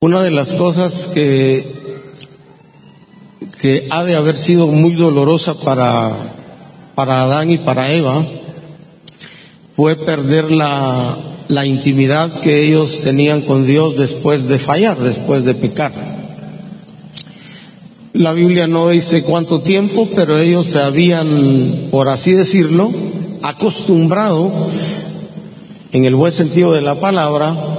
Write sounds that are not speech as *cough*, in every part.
Una de las cosas que, que ha de haber sido muy dolorosa para, para Adán y para Eva fue perder la, la intimidad que ellos tenían con Dios después de fallar, después de pecar. La Biblia no dice cuánto tiempo, pero ellos se habían, por así decirlo, acostumbrado, en el buen sentido de la palabra,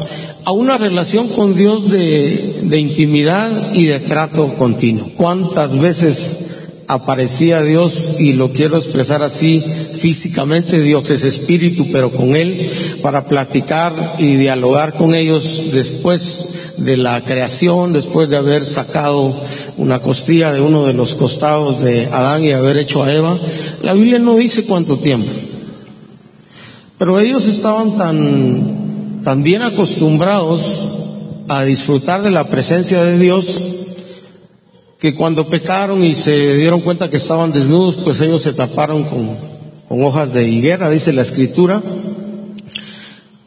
a una relación con Dios de, intimidad y de trato continuo. ¿Cuántas veces aparecía Dios, y lo quiero expresar así físicamente, Dios es espíritu, pero con Él, para platicar y dialogar con ellos después de la creación, después de haber sacado una costilla de uno de los costados de Adán y haber hecho a Eva. La Biblia no dice cuánto tiempo. Pero ellos estaban tan también acostumbrados a disfrutar de la presencia de Dios, que cuando pecaron y se dieron cuenta que estaban desnudos, pues ellos se taparon con, con hojas de higuera, dice la escritura.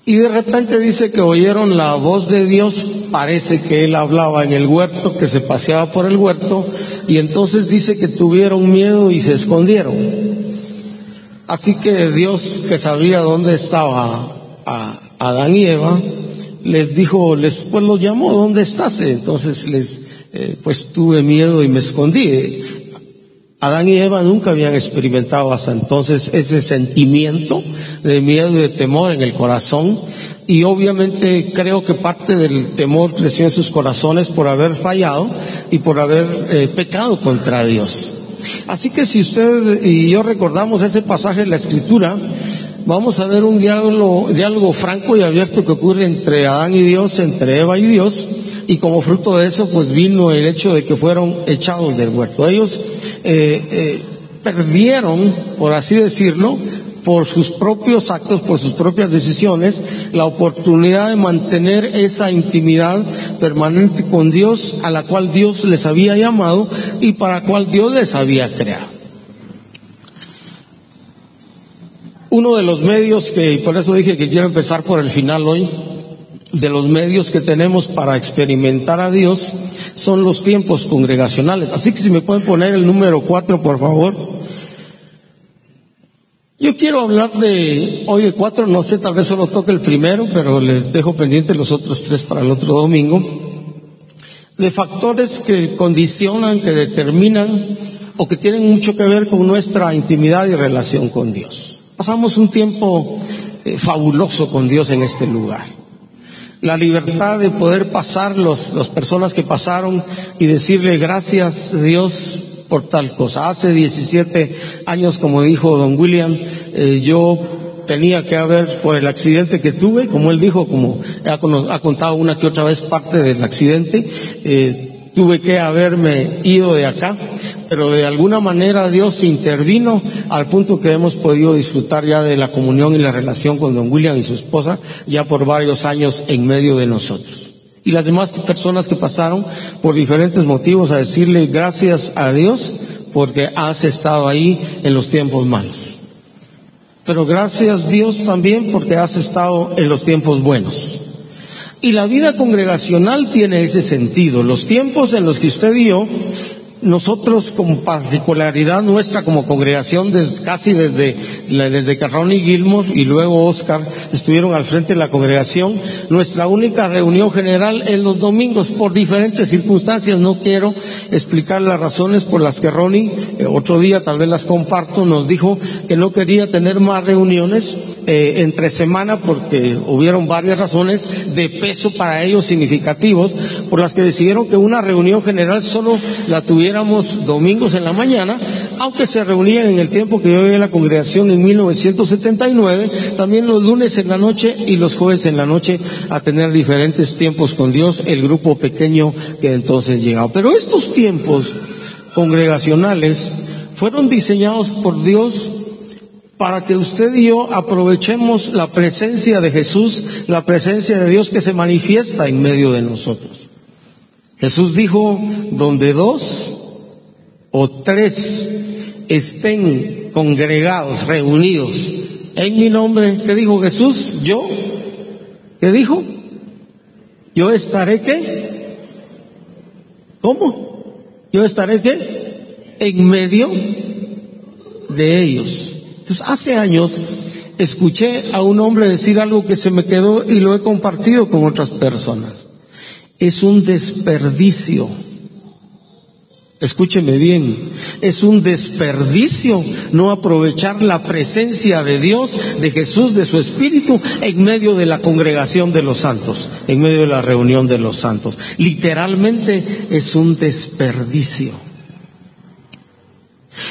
Y de repente dice que oyeron la voz de Dios, parece que él hablaba en el huerto, que se paseaba por el huerto, y entonces dice que tuvieron miedo y se escondieron. Así que Dios, que sabía dónde estaba a Adán y Eva, les dijo, les, pues los llamó, ¿dónde estás? Entonces les, eh, pues tuve miedo y me escondí. Adán y Eva nunca habían experimentado hasta entonces ese sentimiento de miedo y de temor en el corazón y obviamente creo que parte del temor creció en sus corazones por haber fallado y por haber eh, pecado contra Dios. Así que si usted y yo recordamos ese pasaje de la escritura, vamos a ver un diálogo, franco y abierto que ocurre entre Adán y Dios, entre Eva y Dios, y como fruto de eso, pues vino el hecho de que fueron echados del huerto. Ellos eh, eh, perdieron, por así decirlo, por sus propios actos, por sus propias decisiones, la oportunidad de mantener esa intimidad permanente con Dios a la cual Dios les había llamado y para la cual Dios les había creado. Uno de los medios que, y por eso dije que quiero empezar por el final hoy, de los medios que tenemos para experimentar a Dios son los tiempos congregacionales. Así que si me pueden poner el número cuatro, por favor. Yo quiero hablar de, hoy de cuatro, no sé, tal vez solo toque el primero, pero les dejo pendientes los otros tres para el otro domingo, de factores que condicionan, que determinan o que tienen mucho que ver con nuestra intimidad y relación con Dios. Pasamos un tiempo eh, fabuloso con Dios en este lugar. La libertad de poder pasar los, las personas que pasaron y decirle gracias Dios por tal cosa. Hace 17 años, como dijo don William, eh, yo tenía que haber, por el accidente que tuve, como él dijo, como ha, contado una que otra vez parte del accidente, eh, tuve que haberme ido de acá, pero de alguna manera Dios intervino al punto que hemos podido disfrutar ya de la comunión y la relación con don William y su esposa ya por varios años en medio de nosotros. Y las demás personas que pasaron por diferentes motivos a decirle gracias a Dios porque has estado ahí en los tiempos malos. Pero gracias Dios también porque has estado en los tiempos buenos. Y la vida congregacional tiene ese sentido. Los tiempos en los que usted y yo nosotros con particularidad nuestra como congregación casi desde, desde que Ronnie Gilmore y luego Oscar estuvieron al frente de la congregación, nuestra única reunión general es los domingos por diferentes circunstancias. No quiero explicar las razones por las que Ronnie, eh, otro día tal vez las comparto, nos dijo que no quería tener más reuniones eh, entre semana porque hubieron varias razones de peso para ellos significativos por las que decidieron que una reunión general solo la tuviera éramos domingos en la mañana, aunque se reunían en el tiempo que yo veía la congregación en 1979, también los lunes en la noche y los jueves en la noche a tener diferentes tiempos con Dios, el grupo pequeño que entonces llegaba. Pero estos tiempos congregacionales fueron diseñados por Dios para que usted y yo aprovechemos la presencia de Jesús, la presencia de Dios que se manifiesta en medio de nosotros. Jesús dijo, donde dos o tres estén congregados, reunidos en mi nombre, ¿qué dijo Jesús? Yo, ¿qué dijo? Yo estaré qué? ¿Cómo? Yo estaré qué? En medio de ellos. Hace años escuché a un hombre decir algo que se me quedó y lo he compartido con otras personas. Es un desperdicio. Escúcheme bien, es un desperdicio no aprovechar la presencia de Dios, de Jesús, de su Espíritu en medio de la congregación de los santos, en medio de la reunión de los santos. Literalmente es un desperdicio.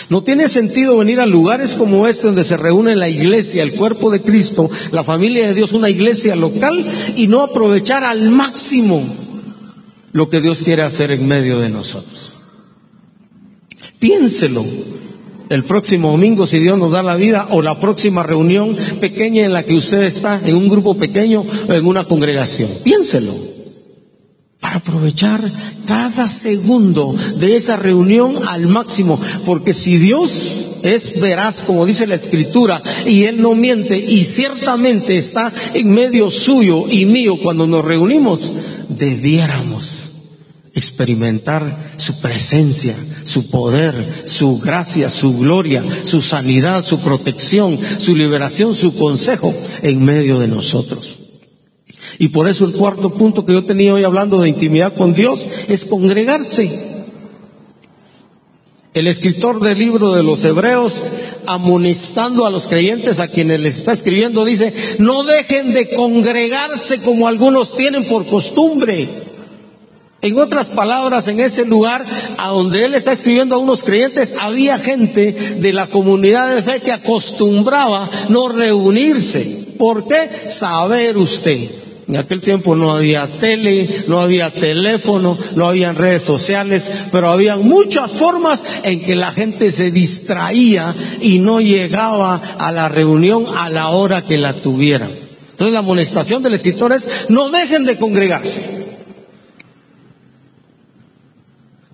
No tiene sentido venir a lugares como este donde se reúne la iglesia, el cuerpo de Cristo, la familia de Dios, una iglesia local y no aprovechar al máximo lo que Dios quiere hacer en medio de nosotros. Piénselo. El próximo domingo, si Dios nos da la vida, o la próxima reunión pequeña en la que usted está, en un grupo pequeño o en una congregación. Piénselo para aprovechar cada segundo de esa reunión al máximo, porque si Dios es veraz, como dice la escritura, y Él no miente, y ciertamente está en medio suyo y mío cuando nos reunimos, debiéramos experimentar su presencia, su poder, su gracia, su gloria, su sanidad, su protección, su liberación, su consejo en medio de nosotros. Y por eso el cuarto punto que yo tenía hoy hablando de intimidad con Dios es congregarse. El escritor del libro de los Hebreos, amonestando a los creyentes a quienes les está escribiendo, dice, no dejen de congregarse como algunos tienen por costumbre. En otras palabras, en ese lugar a donde él está escribiendo a unos creyentes, había gente de la comunidad de fe que acostumbraba no reunirse. ¿Por qué? Saber usted en aquel tiempo no había tele, no había teléfono, no había redes sociales, pero había muchas formas en que la gente se distraía y no llegaba a la reunión a la hora que la tuvieran. Entonces la amonestación del escritor es no dejen de congregarse.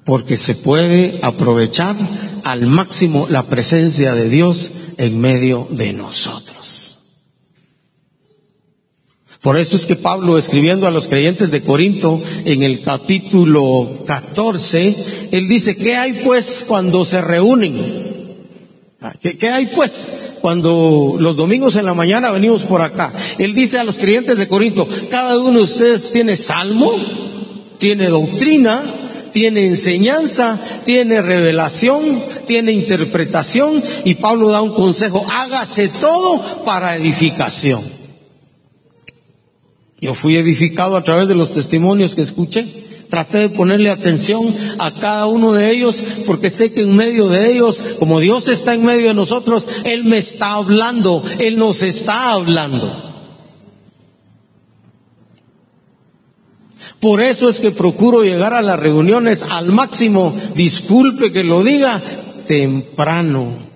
Porque se puede aprovechar al máximo la presencia de Dios en medio de nosotros. Por eso es que Pablo, escribiendo a los creyentes de Corinto en el capítulo 14, él dice, ¿qué hay pues cuando se reúnen? Ah, ¿Qué, hay pues cuando los domingos en la mañana venimos por acá? Él dice a los creyentes de Corinto, cada uno de ustedes tiene salmo, tiene doctrina, tiene enseñanza, tiene revelación, tiene interpretación y Pablo da un consejo, hágase todo para edificación. Yo fui edificado a través de los testimonios que escuché. Traté de ponerle atención a cada uno de ellos porque sé que en medio de ellos, como Dios está en medio de nosotros, Él me está hablando, Él nos está hablando. Por eso es que procuro llegar a las reuniones al máximo, disculpe que lo diga, temprano.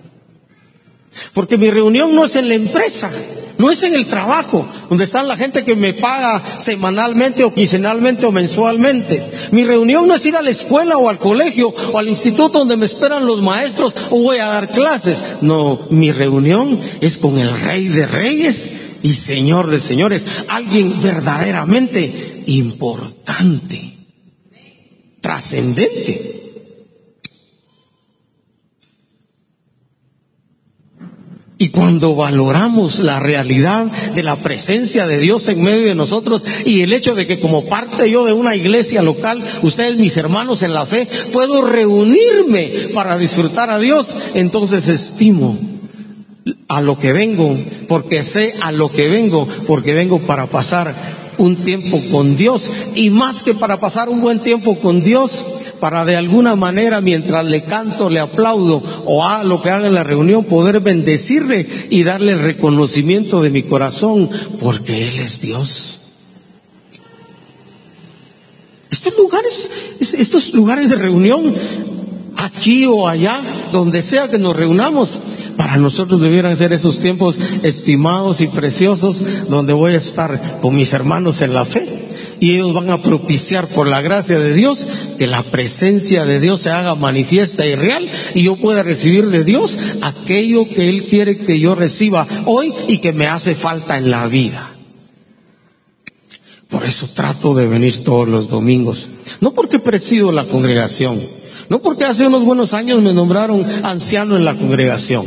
Porque mi reunión no es en la empresa, no es en el trabajo, donde está la gente que me paga semanalmente o quincenalmente o mensualmente. Mi reunión no es ir a la escuela o al colegio o al instituto donde me esperan los maestros o voy a dar clases. No, mi reunión es con el Rey de Reyes y Señor de Señores, alguien verdaderamente importante, trascendente. Y cuando valoramos la realidad de la presencia de Dios en medio de nosotros y el hecho de que como parte yo de una iglesia local, ustedes mis hermanos en la fe, puedo reunirme para disfrutar a Dios, entonces estimo a lo que vengo, porque sé a lo que vengo, porque vengo para pasar un tiempo con Dios. Y más que para pasar un buen tiempo con Dios, para de alguna manera mientras le canto, le aplaudo o a lo que haga en la reunión, poder bendecirle y darle el reconocimiento de mi corazón, porque Él es Dios. Estos lugares, estos lugares de reunión, aquí o allá, donde sea que nos reunamos, para nosotros debieran ser esos tiempos estimados y preciosos donde voy a estar con mis hermanos en la fe y ellos van a propiciar por la gracia de Dios que la presencia de Dios se haga manifiesta y real y yo pueda recibir de Dios aquello que Él quiere que yo reciba hoy y que me hace falta en la vida. Por eso trato de venir todos los domingos. No porque presido la congregación, no porque hace unos buenos años me nombraron anciano en la congregación,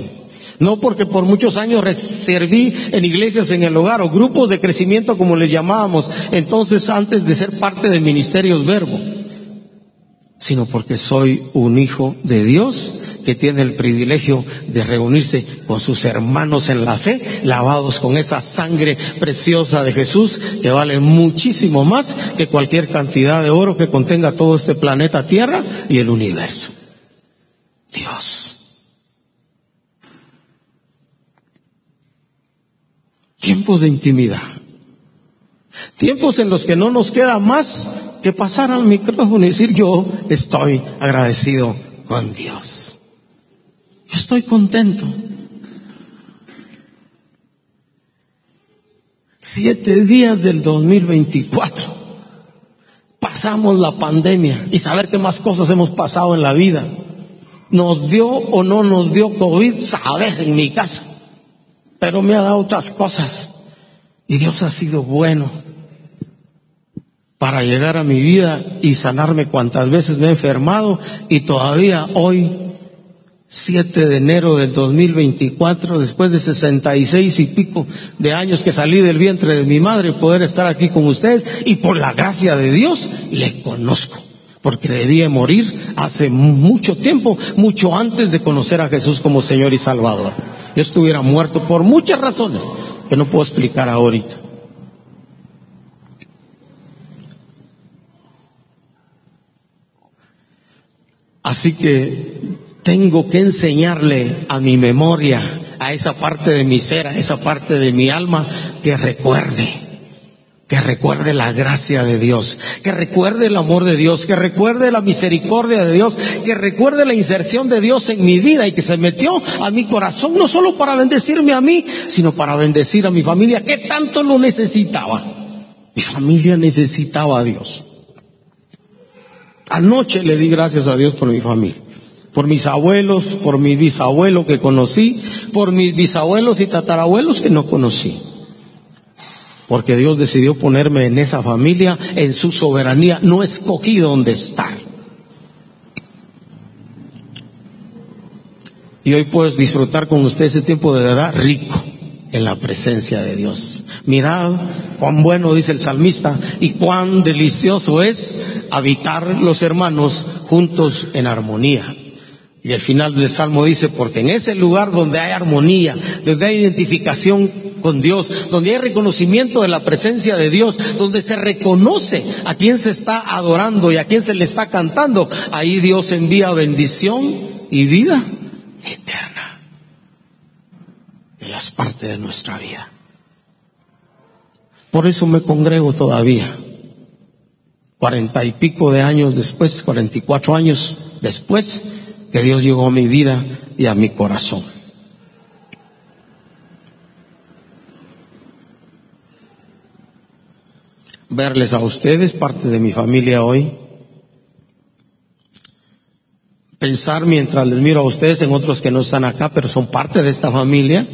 no porque por muchos años serví en iglesias en el hogar o grupos de crecimiento como les llamábamos, entonces antes de ser parte de Ministerios Verbo, sino porque soy un hijo de Dios que tiene el privilegio de reunirse con sus hermanos en la fe, lavados con esa sangre preciosa de Jesús, que vale muchísimo más que cualquier cantidad de oro que contenga todo este planeta Tierra y el universo. Dios. Tiempos de intimidad. Tiempos en los que no nos queda más que pasar al micrófono y decir yo estoy agradecido con Dios. Yo estoy contento. Siete días del 2024. Pasamos la pandemia y saber qué más cosas hemos pasado en la vida. Nos dio o no nos dio COVID, saber en mi casa. Pero me ha dado otras cosas. Y Dios ha sido bueno para llegar a mi vida y sanarme cuantas veces me he enfermado y todavía hoy 7 de enero del 2024, después de 66 y pico de años que salí del vientre de mi madre, poder estar aquí con ustedes y por la gracia de Dios le conozco, porque debía morir hace mucho tiempo, mucho antes de conocer a Jesús como Señor y Salvador. Yo estuviera muerto por muchas razones que no puedo explicar ahorita. Así que tengo que enseñarle a mi memoria, a esa parte de mi ser, a esa parte de mi alma, que recuerde, recuerde la gracia de Dios, que recuerde el amor de Dios, que recuerde la misericordia de Dios, que recuerde la inserción de Dios en mi vida y que se metió a mi corazón no solo para bendecirme a mí, sino para bendecir a mi familia, que tanto lo necesitaba. Mi familia necesitaba a Dios. Anoche le di gracias a Dios por mi familia por mis abuelos, por mi bisabuelo que conocí, por mis bisabuelos y tatarabuelos que no conocí. Porque Dios decidió ponerme en esa familia, en su soberanía, no escogí dónde estar. Y hoy puedes disfrutar con usted ese tiempo de verdad rico en la presencia de Dios. Mirad cuán bueno, dice el salmista, y cuán delicioso es habitar los hermanos juntos en armonía. Y el final del Salmo dice, porque en ese lugar donde hay armonía, donde hay identificación con Dios, donde hay reconocimiento de la presencia de Dios, donde se reconoce a quien se está adorando y a quien se le está cantando, ahí Dios envía bendición y vida eterna. Ella es parte de nuestra vida. Por eso me congrego todavía. Cuarenta y pico de años después, cuarenta y cuatro años después, que Dios llegó a mi vida y a mi corazón. Verles a ustedes, parte de mi familia hoy. Pensar mientras les miro a ustedes en otros que no están acá, pero son parte de esta familia.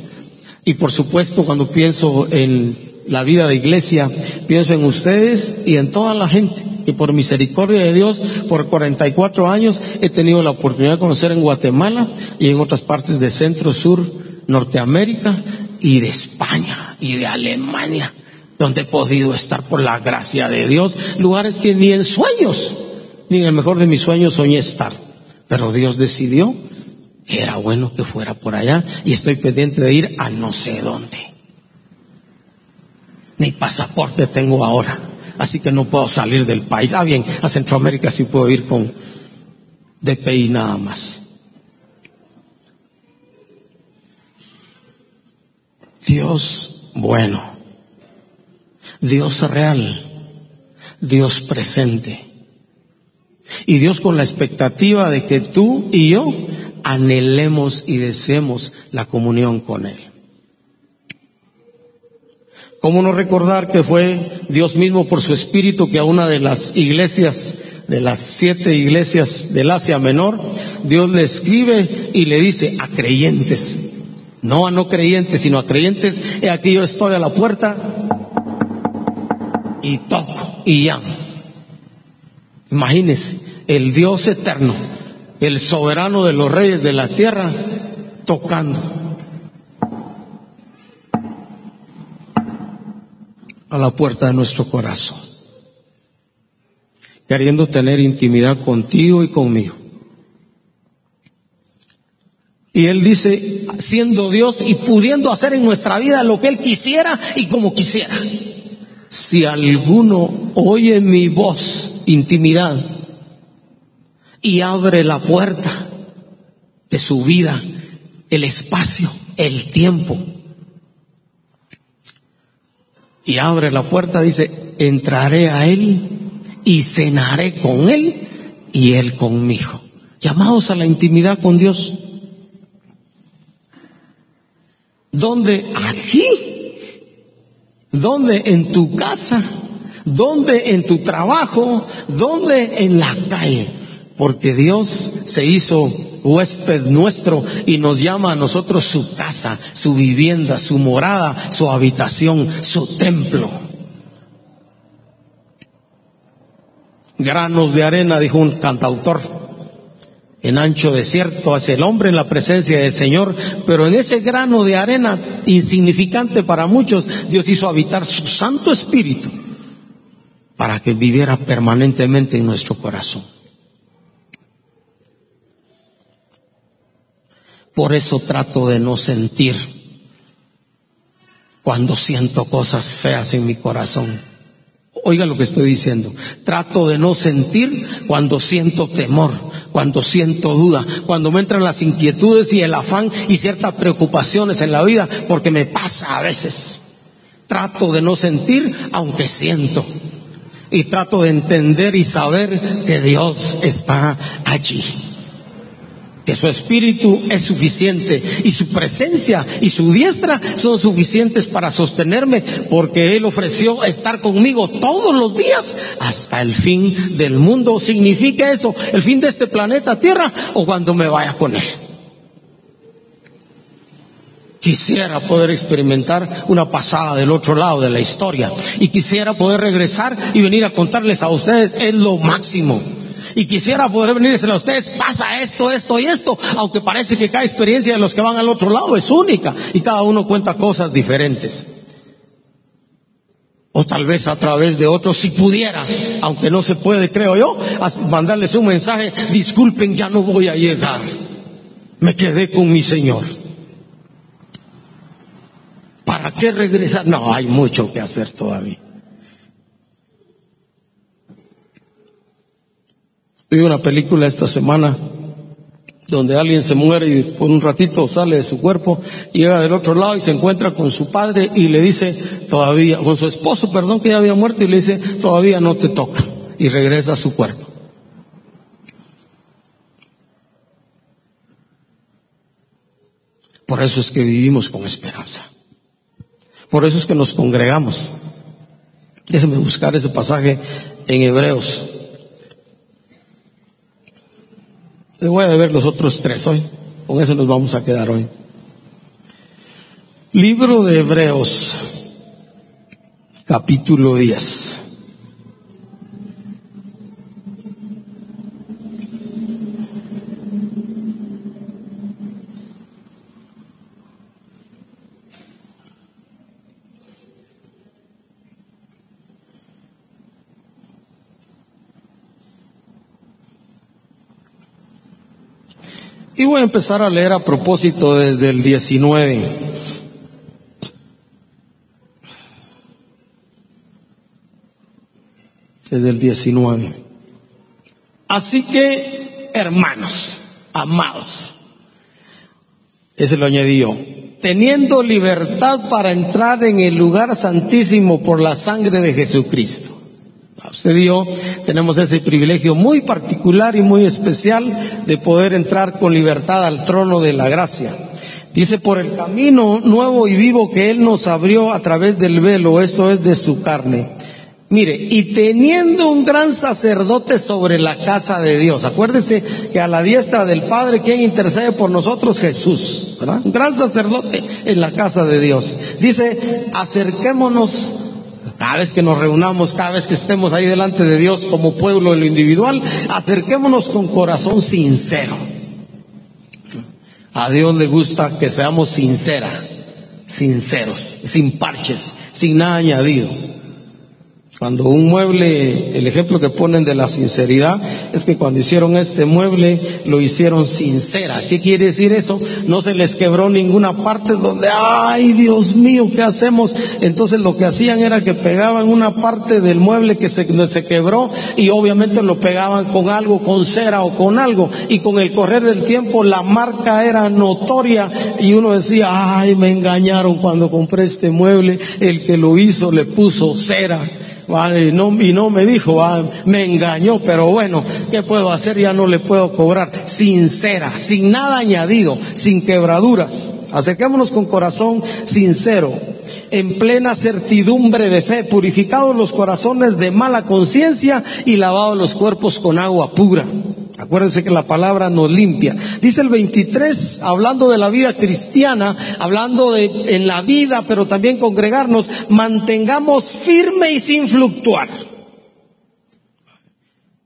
Y por supuesto, cuando pienso en la vida de iglesia, pienso en ustedes y en toda la gente y por misericordia de Dios, por 44 años he tenido la oportunidad de conocer en Guatemala y en otras partes de Centro, Sur, Norteamérica y de España y de Alemania, donde he podido estar por la gracia de Dios, lugares que ni en sueños, ni en el mejor de mis sueños soñé estar. Pero Dios decidió que era bueno que fuera por allá y estoy pendiente de ir a no sé dónde. Ni pasaporte tengo ahora así que no puedo salir del país. Ah, bien, a Centroamérica sí puedo ir con DPI nada más. Dios bueno, Dios real, Dios presente. Y Dios con la expectativa de que tú y yo anhelemos y deseemos la comunión con Él. ¿Cómo no recordar que fue Dios mismo por su espíritu que a una de las iglesias, de las siete iglesias del Asia Menor, Dios le escribe y le dice a creyentes, no a no creyentes, sino a creyentes, he aquí yo estoy a la puerta y toco y llamo. Imagínense, el Dios eterno, el soberano de los reyes de la tierra, tocando. A la puerta de nuestro corazón, queriendo tener intimidad contigo y conmigo. Y Él dice, siendo Dios y pudiendo hacer en nuestra vida lo que Él quisiera y como quisiera. Si alguno oye mi voz, intimidad, y abre la puerta de su vida, el espacio, el tiempo, y abre la puerta, dice, entraré a Él y cenaré con Él y Él conmigo. Llamados a la intimidad con Dios. ¿Dónde? Aquí. ¿Dónde? En tu casa. ¿Dónde? En tu trabajo. ¿Dónde? En la calle. Porque Dios se hizo huésped nuestro y nos llama a nosotros su casa, su vivienda, su morada, su habitación, su templo. Granos de arena, dijo un cantautor. En ancho desierto hace el hombre en la presencia del Señor, pero en ese grano de arena insignificante para muchos, Dios hizo habitar su Santo Espíritu para que viviera permanentemente en nuestro corazón. Por eso trato de no sentir cuando siento cosas feas en mi corazón. Oiga lo que estoy diciendo. Trato de no sentir cuando siento temor, cuando siento duda, cuando me entran las inquietudes y el afán y ciertas preocupaciones en la vida, porque me pasa a veces. Trato de no sentir aunque siento. Y trato de entender y saber que Dios está allí que su espíritu es suficiente y su presencia y su diestra son suficientes para sostenerme porque Él ofreció estar conmigo todos los días hasta el fin del mundo. ¿Significa eso el fin de este planeta Tierra o cuando me vaya con Él? Quisiera poder experimentar una pasada del otro lado de la historia y quisiera poder regresar y venir a contarles a ustedes es lo máximo y quisiera poder venirles a ustedes, pasa esto, esto y esto, aunque parece que cada experiencia de los que van al otro lado es única y cada uno cuenta cosas diferentes. O tal vez a través de otros, si pudiera, aunque no se puede, creo yo, mandarles un mensaje, disculpen, ya no voy a llegar. Me quedé con mi Señor. ¿Para qué regresar? No, hay mucho que hacer todavía. Vi una película esta semana donde alguien se muere y por un ratito sale de su cuerpo, llega del otro lado y se encuentra con su padre y le dice todavía, con su esposo, perdón, que ya había muerto y le dice, todavía no te toca y regresa a su cuerpo. Por eso es que vivimos con esperanza. Por eso es que nos congregamos. Déjenme buscar ese pasaje en Hebreos Les voy a ver los otros tres hoy. Con eso nos vamos a quedar hoy. Libro de Hebreos, capítulo 10. Y voy a empezar a leer a propósito desde el 19. Desde el 19. Así que, hermanos, amados, ese lo añadí yo, teniendo libertad para entrar en el lugar santísimo por la sangre de Jesucristo Usted y yo tenemos ese privilegio muy particular y muy especial de poder entrar con libertad al trono de la gracia. Dice, por el camino nuevo y vivo que Él nos abrió a través del velo, esto es de su carne. Mire, y teniendo un gran sacerdote sobre la casa de Dios, acuérdese que a la diestra del Padre, quien intercede por nosotros? Jesús. Un gran sacerdote en la casa de Dios. Dice, acerquémonos Cada vez que nos reunamos, cada vez que estemos ahí delante de Dios como pueblo en lo individual, acerquémonos con corazón sincero. A Dios le gusta que seamos sinceras, sinceros, sin parches, sin nada añadido. Cuando un mueble, el ejemplo que ponen de la sinceridad es que cuando hicieron este mueble lo hicieron sincera. ¿Qué quiere decir eso? No se les quebró ninguna parte donde, ay Dios mío, ¿qué hacemos? Entonces lo que hacían era que pegaban una parte del mueble que se, se quebró y obviamente lo pegaban con algo, con cera o con algo. Y con el correr del tiempo la marca era notoria y uno decía, ay, me engañaron cuando compré este mueble, el que lo hizo le puso cera y, no, y no me dijo, me engañó, pero bueno, ¿qué puedo hacer? Ya no le puedo cobrar. Sincera, sin nada añadido, sin quebraduras. Acerquémonos con corazón sincero, en plena certidumbre de fe, purificados los corazones de mala conciencia y lavados los cuerpos con agua pura. Acuérdense que la palabra nos limpia. Dice el 23, hablando de la vida cristiana, hablando de en la vida, pero también congregarnos, mantengamos firme y sin fluctuar.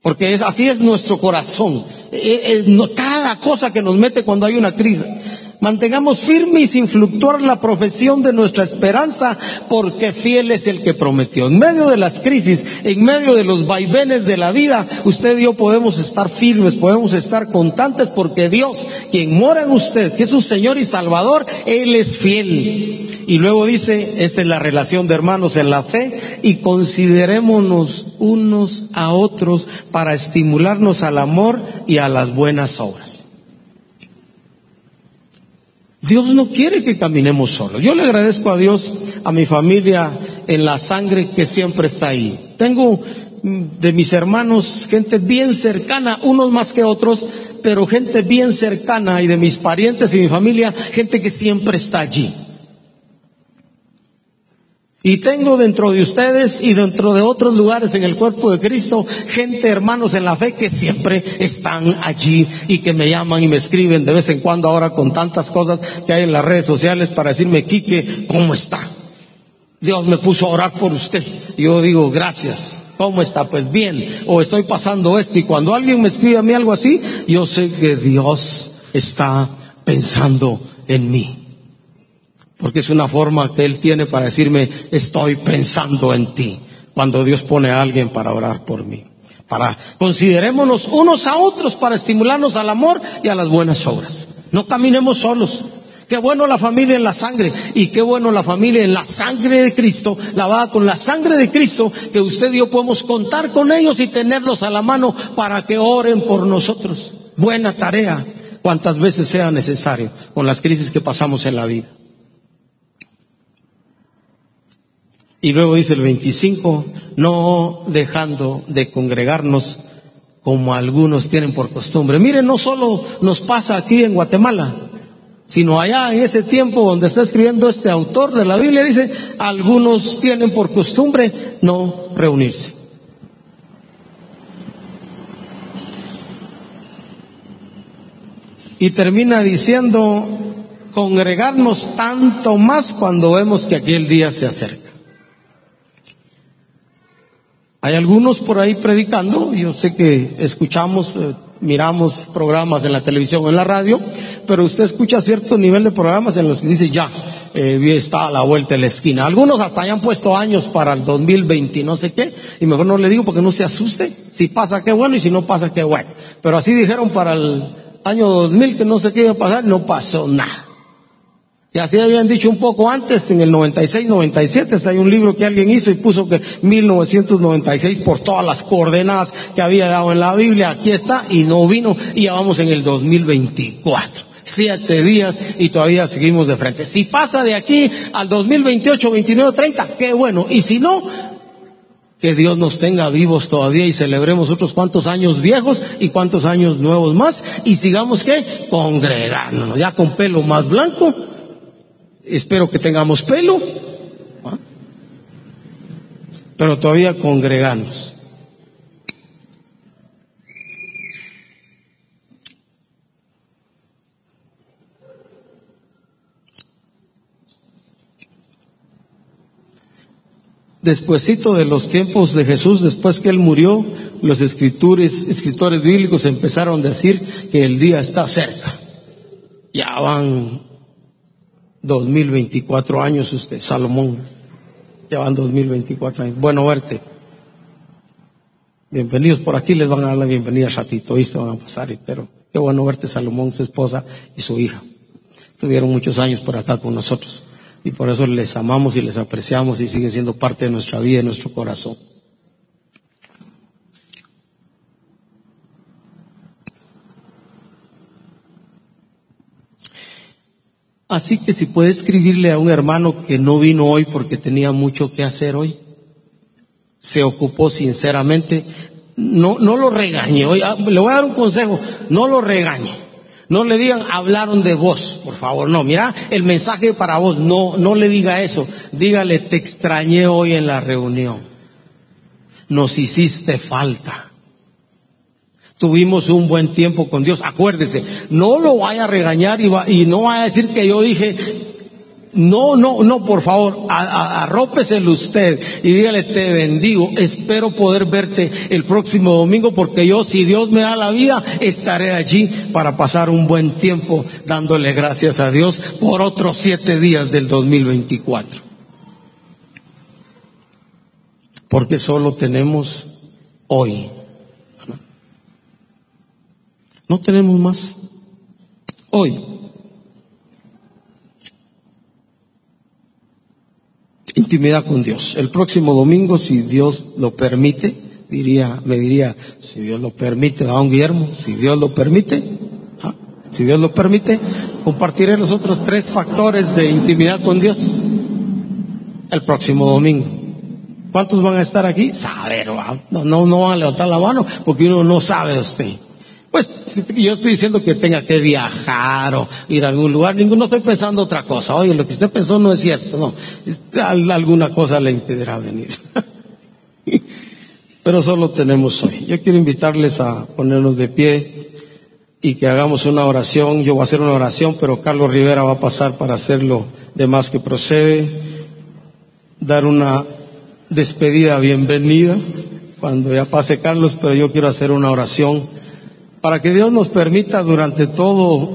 Porque es, así es nuestro corazón. E, e, cada cosa que nos mete cuando hay una crisis. Mantengamos firme y sin fluctuar la profesión de nuestra esperanza, porque fiel es el que prometió. En medio de las crisis, en medio de los vaivenes de la vida, usted y yo podemos estar firmes, podemos estar constantes, porque Dios, quien mora en usted, que es su Señor y Salvador, Él es fiel. Y luego dice, esta es la relación de hermanos en la fe, y considerémonos unos a otros para estimularnos al amor y a las buenas obras. Dios no quiere que caminemos solos. Yo le agradezco a Dios, a mi familia, en la sangre que siempre está ahí. Tengo mm, de mis hermanos gente bien cercana, unos más que otros, pero gente bien cercana y de mis parientes y mi familia, gente que siempre está allí. Y tengo dentro de ustedes y dentro de otros lugares en el cuerpo de Cristo gente, hermanos en la fe, que siempre están allí y que me llaman y me escriben de vez en cuando ahora con tantas cosas que hay en las redes sociales para decirme, Quique, ¿cómo está? Dios me puso a orar por usted. yo digo, gracias. ¿Cómo está? Pues bien. O estoy pasando esto. Y cuando alguien me escribe a mí algo así, yo sé que Dios está pensando en mí. Porque es una forma que Él tiene para decirme, estoy pensando en ti, cuando Dios pone a alguien para orar por mí. Para, considerémonos unos a otros para estimularnos al amor y a las buenas obras. No caminemos solos. Qué bueno la familia en la sangre y qué bueno la familia en la sangre de Cristo, lavada con la sangre de Cristo, que usted y yo podemos contar con ellos y tenerlos a la mano para que oren por nosotros. Buena tarea, cuantas veces sea necesario, con las crisis que pasamos en la vida. Y luego dice el 25, no dejando de congregarnos como algunos tienen por costumbre. Miren, no solo nos pasa aquí en Guatemala, sino allá en ese tiempo donde está escribiendo este autor de la Biblia, dice, algunos tienen por costumbre no reunirse. Y termina diciendo, congregarnos tanto más cuando vemos que aquel día se acerca. Hay algunos por ahí predicando, yo sé que escuchamos, eh, miramos programas en la televisión o en la radio, pero usted escucha cierto nivel de programas en los que dice ya, eh, está a la vuelta de la esquina. Algunos hasta hayan puesto años para el 2020 y no sé qué, y mejor no le digo porque no se asuste. Si pasa, qué bueno, y si no pasa, qué bueno. Pero así dijeron para el año 2000 que no sé qué iba a pasar, no pasó nada. Y así habían dicho un poco antes, en el 96, 97, hay un libro que alguien hizo y puso que 1996 por todas las coordenadas que había dado en la Biblia, aquí está, y no vino, y ya vamos en el 2024. Siete días y todavía seguimos de frente. Si pasa de aquí al 2028, 29, 30, qué bueno. Y si no, que Dios nos tenga vivos todavía y celebremos otros cuantos años viejos y cuantos años nuevos más y sigamos que congregándonos, ya con pelo más blanco espero que tengamos pelo, pero todavía congregamos. Despuésito de los tiempos de Jesús, después que él murió, los escritores, escritores bíblicos empezaron a decir que el día está cerca. Ya van 2024 años usted, Salomón. Ya van 2024 años. Bueno verte. Bienvenidos por aquí, les van a dar la bienvenida ratito, te van a pasar, pero qué bueno verte Salomón, su esposa y su hija. Estuvieron muchos años por acá con nosotros y por eso les amamos y les apreciamos y siguen siendo parte de nuestra vida y nuestro corazón. Así que si puede escribirle a un hermano que no vino hoy porque tenía mucho que hacer hoy, se ocupó sinceramente, no, no lo regañe. Ah, le voy a dar un consejo, no lo regañe. No le digan, hablaron de vos, por favor, no, mira, el mensaje para vos, no, no le diga eso. Dígale, te extrañé hoy en la reunión. Nos hiciste falta. Tuvimos un buen tiempo con Dios. Acuérdese, no lo vaya a regañar y, y no vaya a decir que yo dije, no, no, no, por favor, arrópeselo usted y dígale, te bendigo, espero poder verte el próximo domingo porque yo, si Dios me da la vida, estaré allí para pasar un buen tiempo dándole gracias a Dios por otros siete días del 2024. Porque solo tenemos hoy. No tenemos más. Hoy. intimidad con Dios. El próximo domingo, si Dios lo permite, diría, me diría, si Dios lo permite, don Guillermo, si Dios lo permite, ¿ah? si Dios lo permite, compartiré los otros tres factores de intimidad con Dios el próximo domingo. ¿Cuántos van a estar aquí? Saber, no, no, no van a levantar la mano porque uno no sabe de usted. Pues yo estoy diciendo que tenga que viajar o ir a algún lugar, ninguno estoy pensando otra cosa. Oye, lo que usted pensó no es cierto, no. Alguna cosa le impedirá venir. *laughs* Pero solo tenemos hoy. Yo quiero invitarles a ponernos de pie y que hagamos una oración. Yo voy a hacer una oración, pero Carlos Rivera va a pasar para hacerlo de más que procede. Dar una despedida bienvenida cuando ya pase Carlos, pero yo quiero hacer una oración para que Dios nos permita durante todos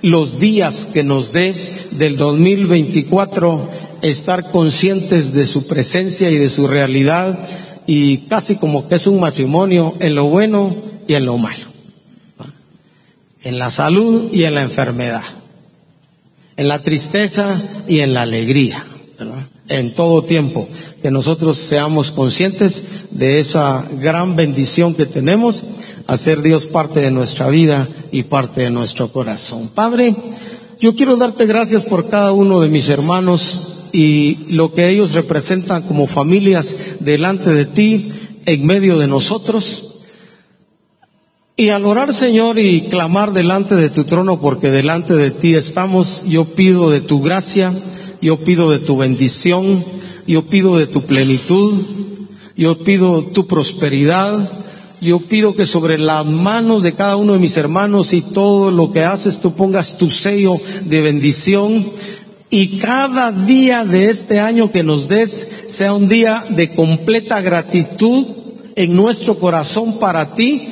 los días que nos dé del 2024 estar conscientes de su presencia y de su realidad y casi como que es un matrimonio en lo bueno y en lo malo, en la salud y en la enfermedad, en la tristeza y en la alegría, en todo tiempo, que nosotros seamos conscientes de esa gran bendición que tenemos hacer Dios parte de nuestra vida y parte de nuestro corazón. Padre, yo quiero darte gracias por cada uno de mis hermanos y lo que ellos representan como familias delante de ti, en medio de nosotros. Y al orar, Señor, y clamar delante de tu trono, porque delante de ti estamos, yo pido de tu gracia, yo pido de tu bendición, yo pido de tu plenitud, yo pido tu prosperidad, yo pido que sobre las manos de cada uno de mis hermanos y todo lo que haces tú pongas tu sello de bendición. Y cada día de este año que nos des sea un día de completa gratitud en nuestro corazón para ti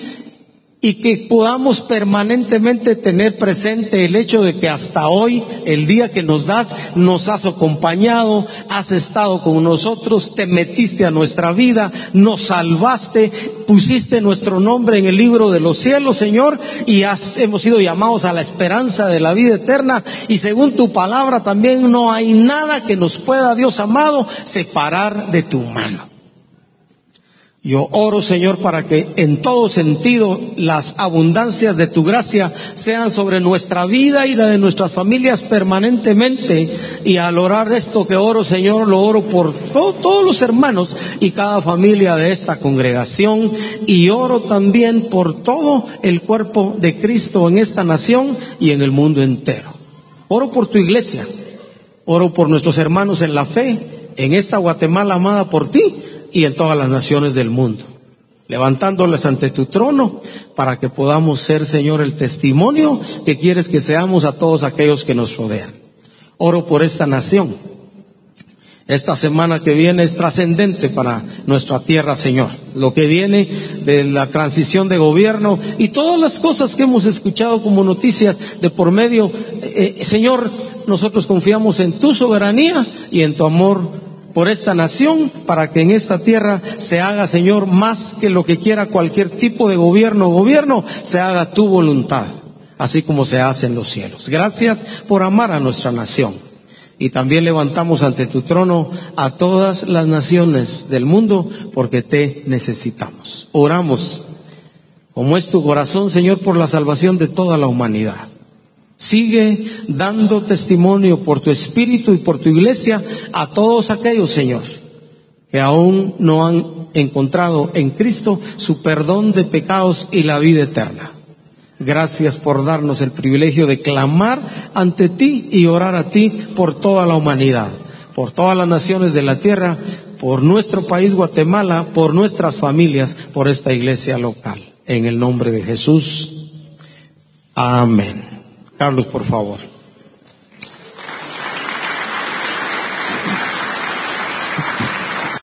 y que podamos permanentemente tener presente el hecho de que hasta hoy, el día que nos das, nos has acompañado, has estado con nosotros, te metiste a nuestra vida, nos salvaste, pusiste nuestro nombre en el libro de los cielos, Señor, y hemos sido llamados a la esperanza de la vida eterna y según tu palabra también no hay nada que nos pueda, Dios amado, separar de tu mano. Yo oro, Señor, para que en todo sentido las abundancias de tu gracia sean sobre nuestra vida y la de nuestras familias permanentemente. Y al orar esto que oro, Señor, lo oro por todos los hermanos y cada familia de esta congregación. Y oro también por todo el cuerpo de Cristo en esta nación y en el mundo entero. Oro por tu iglesia. Oro por nuestros hermanos en la fe, en esta Guatemala amada por ti y en todas las naciones del mundo, levantándoles ante tu trono para que podamos ser, Señor, el testimonio que quieres que seamos a todos aquellos que nos rodean. Oro por esta nación Esta semana que viene es trascendente para nuestra tierra, Señor. Lo que viene de la transición de gobierno y todas las cosas que hemos escuchado como noticias de por medio. Eh, eh, Señor, nosotros confiamos en tu soberanía y en tu amor por esta nación para que en esta tierra se haga, Señor, más que lo que quiera cualquier tipo de gobierno o gobierno, se haga tu voluntad, así como se hace en los cielos. Gracias por amar a nuestra nación. Y también levantamos ante tu trono a todas las naciones del mundo porque te necesitamos. Oramos, como es tu corazón, Señor, por la salvación de toda la humanidad. Sigue dando testimonio por tu Espíritu y por tu iglesia a todos aquellos, Señor, que aún no han encontrado en Cristo su perdón de pecados y la vida eterna. Gracias por darnos el privilegio de clamar ante ti y orar a ti por toda la humanidad, por todas las naciones de la tierra, por nuestro país Guatemala, por nuestras familias, por esta iglesia local. En el nombre de Jesús. Amén. Carlos, por favor.